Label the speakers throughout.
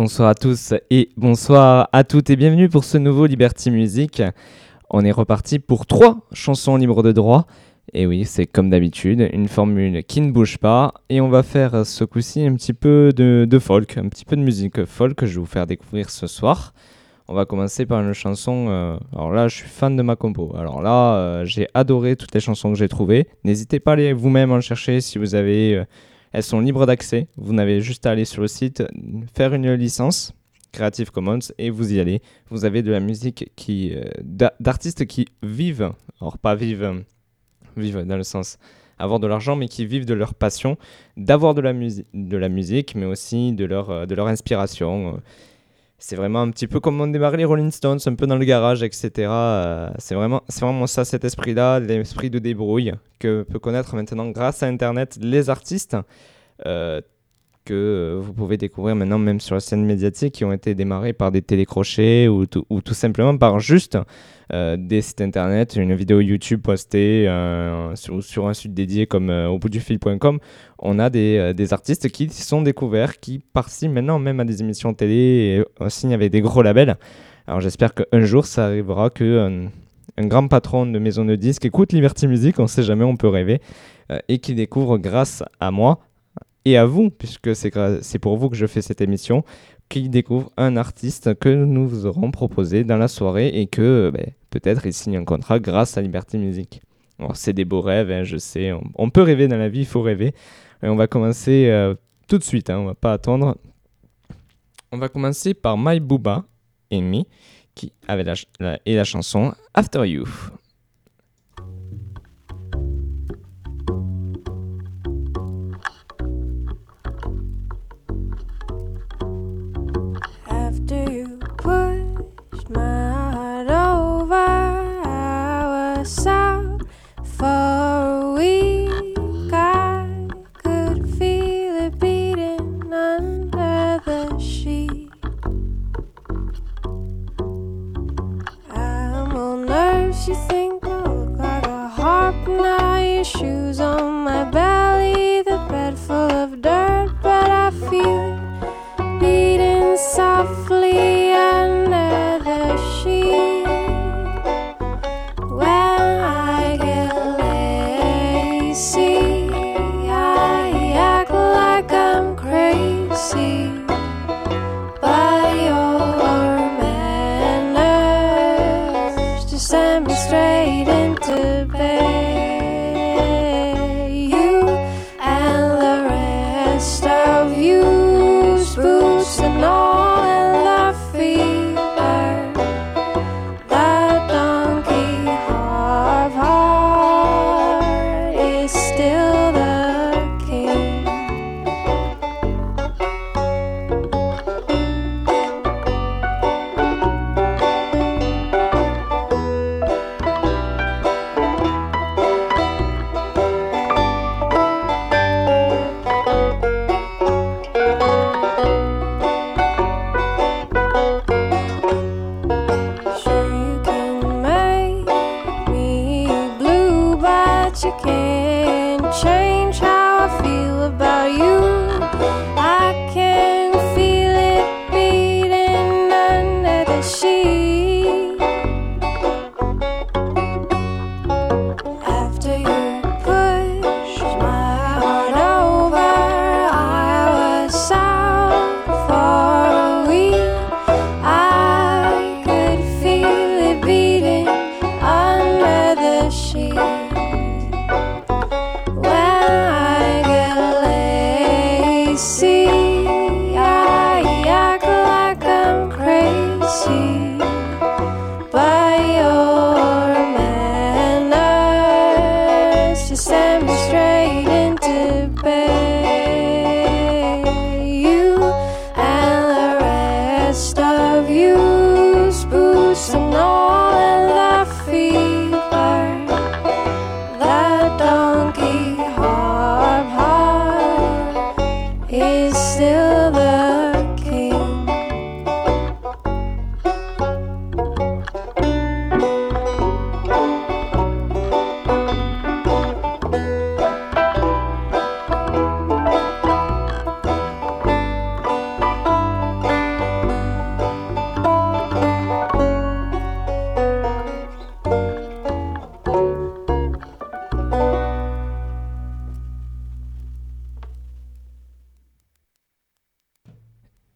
Speaker 1: Bonsoir à tous et bonsoir à toutes et bienvenue pour ce nouveau Liberty Music. On est reparti pour trois chansons libres de droit. Et oui, c'est comme d'habitude, une formule qui ne bouge pas. Et on va faire ce coup-ci un petit peu de, folk, un petit peu de musique folk que je vais vous faire découvrir ce soir. On va commencer par une chanson. Euh, alors là, je suis fan de ma compo. Alors là, euh, j'ai adoré toutes les chansons que j'ai trouvées. N'hésitez pas à aller vous-même en chercher si vous avez. Euh, elles sont libres d'accès. Vous n'avez juste à aller sur le site, faire une licence Creative Commons et vous y allez. Vous avez de la musique qui d'artistes qui vivent, alors pas vivent, vivent dans le sens avoir de l'argent, mais qui vivent de leur passion, d'avoir de la, de la musique, mais aussi de leur, de leur inspiration c'est vraiment un petit peu comme on démarrait les Rolling Stones, un peu dans le garage, etc. Euh, c'est vraiment, c'est vraiment ça, cet esprit-là, l'esprit de débrouille que peut connaître maintenant grâce à Internet les artistes. Euh, que vous pouvez découvrir maintenant même sur la scène médiatique qui ont été démarrés par des télécrochets ou, ou tout simplement par juste euh, des sites internet, une vidéo YouTube postée euh, sur, un site dédié comme euh, au bout du fil.com. On a des, artistes qui sont découverts, qui participent maintenant même à des émissions télé et signent avec des gros labels. Alors j'espère qu'un jour ça arrivera que un grand patron de maison de disques écoute Liberty Music, on sait jamais, on peut rêver, et qui découvre grâce à moi et à vous, puisque c'est pour vous que je fais cette émission, qui découvre un artiste que nous vous aurons proposé dans la soirée et que ben, peut-être il signe un contrat grâce à Liberty Music. c'est des beaux rêves, hein, je sais, on, peut rêver dans la vie, il faut rêver. Et on va commencer euh, tout de suite, hein, on va pas attendre. On va commencer par My Booba et Me, qui avait la, et la chanson After You. You think I look like a harp and high shoes on my back.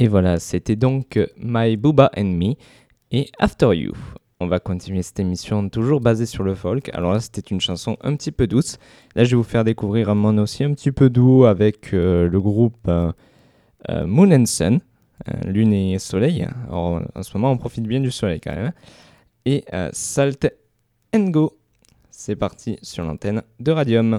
Speaker 2: Et voilà, c'était donc My Booba and Me et After You. On va continuer cette émission toujours basée sur le folk. Alors là, c'était une chanson un petit peu douce. Là, je vais vous faire découvrir un monde aussi un petit peu doux avec euh, le groupe euh, euh, Moon and Sun, Lune et Soleil. Alors, en ce moment, on profite bien du soleil quand même. Et Salt and Go. C'est parti sur l'antenne de Radium.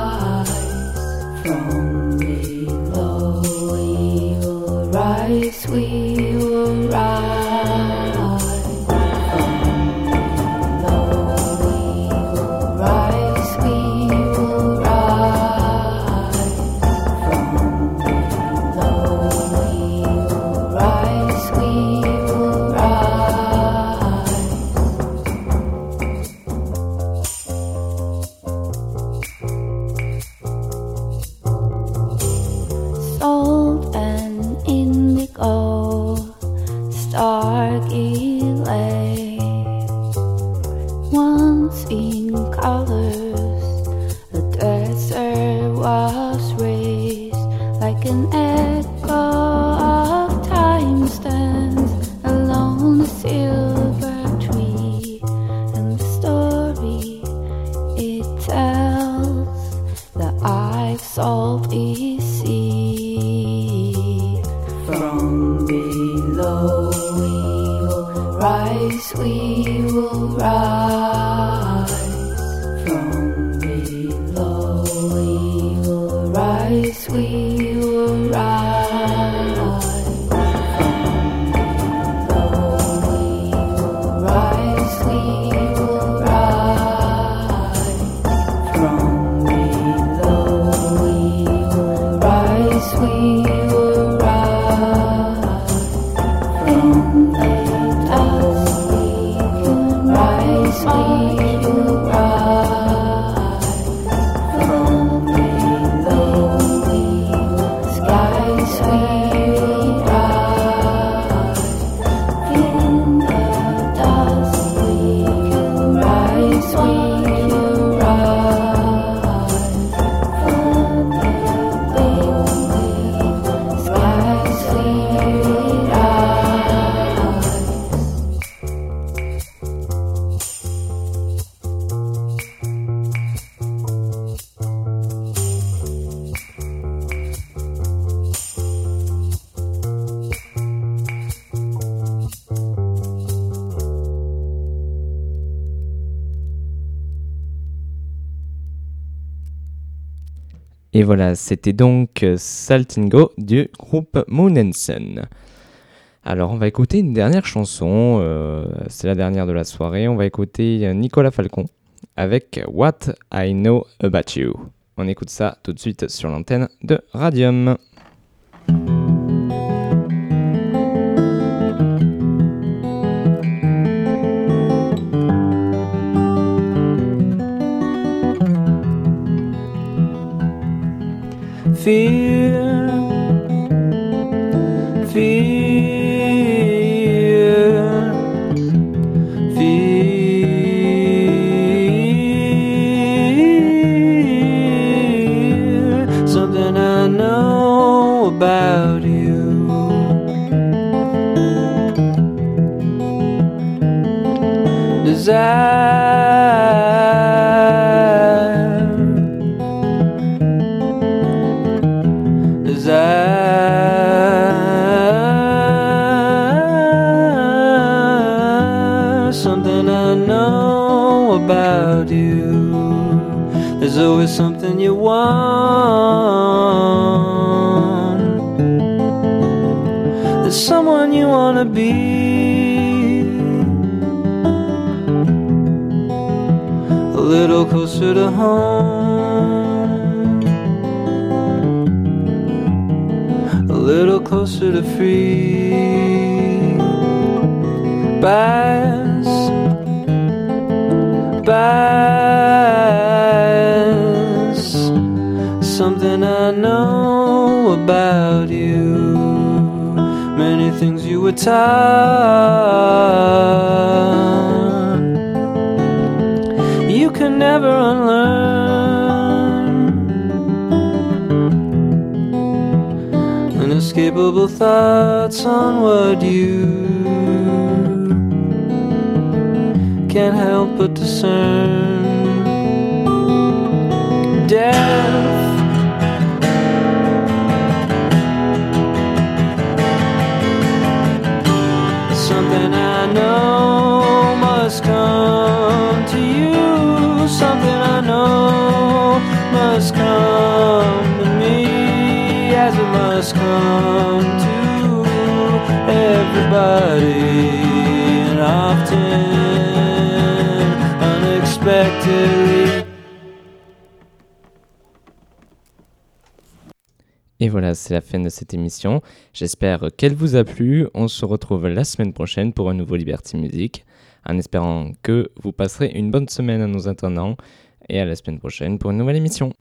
Speaker 2: in air. Et voilà, c'était donc Saltingo du groupe Moon Sun. Alors on va écouter une dernière chanson, euh, c'est la dernière de la soirée, on va écouter Nicolas Falcon avec What I Know About You. On écoute ça tout de suite sur l'antenne de Radium. Fear, fear, fear. Something I know about you. Desire. Always something you want.
Speaker 3: There's someone you wanna be. A little closer to home, a little closer to free. Bass, bass, something I know about you. Many things you were taught, you can never unlearn. Inescapable thoughts on what you can't help but discern. Death. Something I know must come to you. Something I know must come to me, as it must come to everybody. And often,
Speaker 4: Et voilà, c'est la fin de cette émission. J'espère qu'elle vous a plu. On se retrouve la semaine prochaine pour un nouveau Liberty Music, en espérant que vous passerez une bonne semaine à nos attendants et à la semaine prochaine pour une nouvelle émission.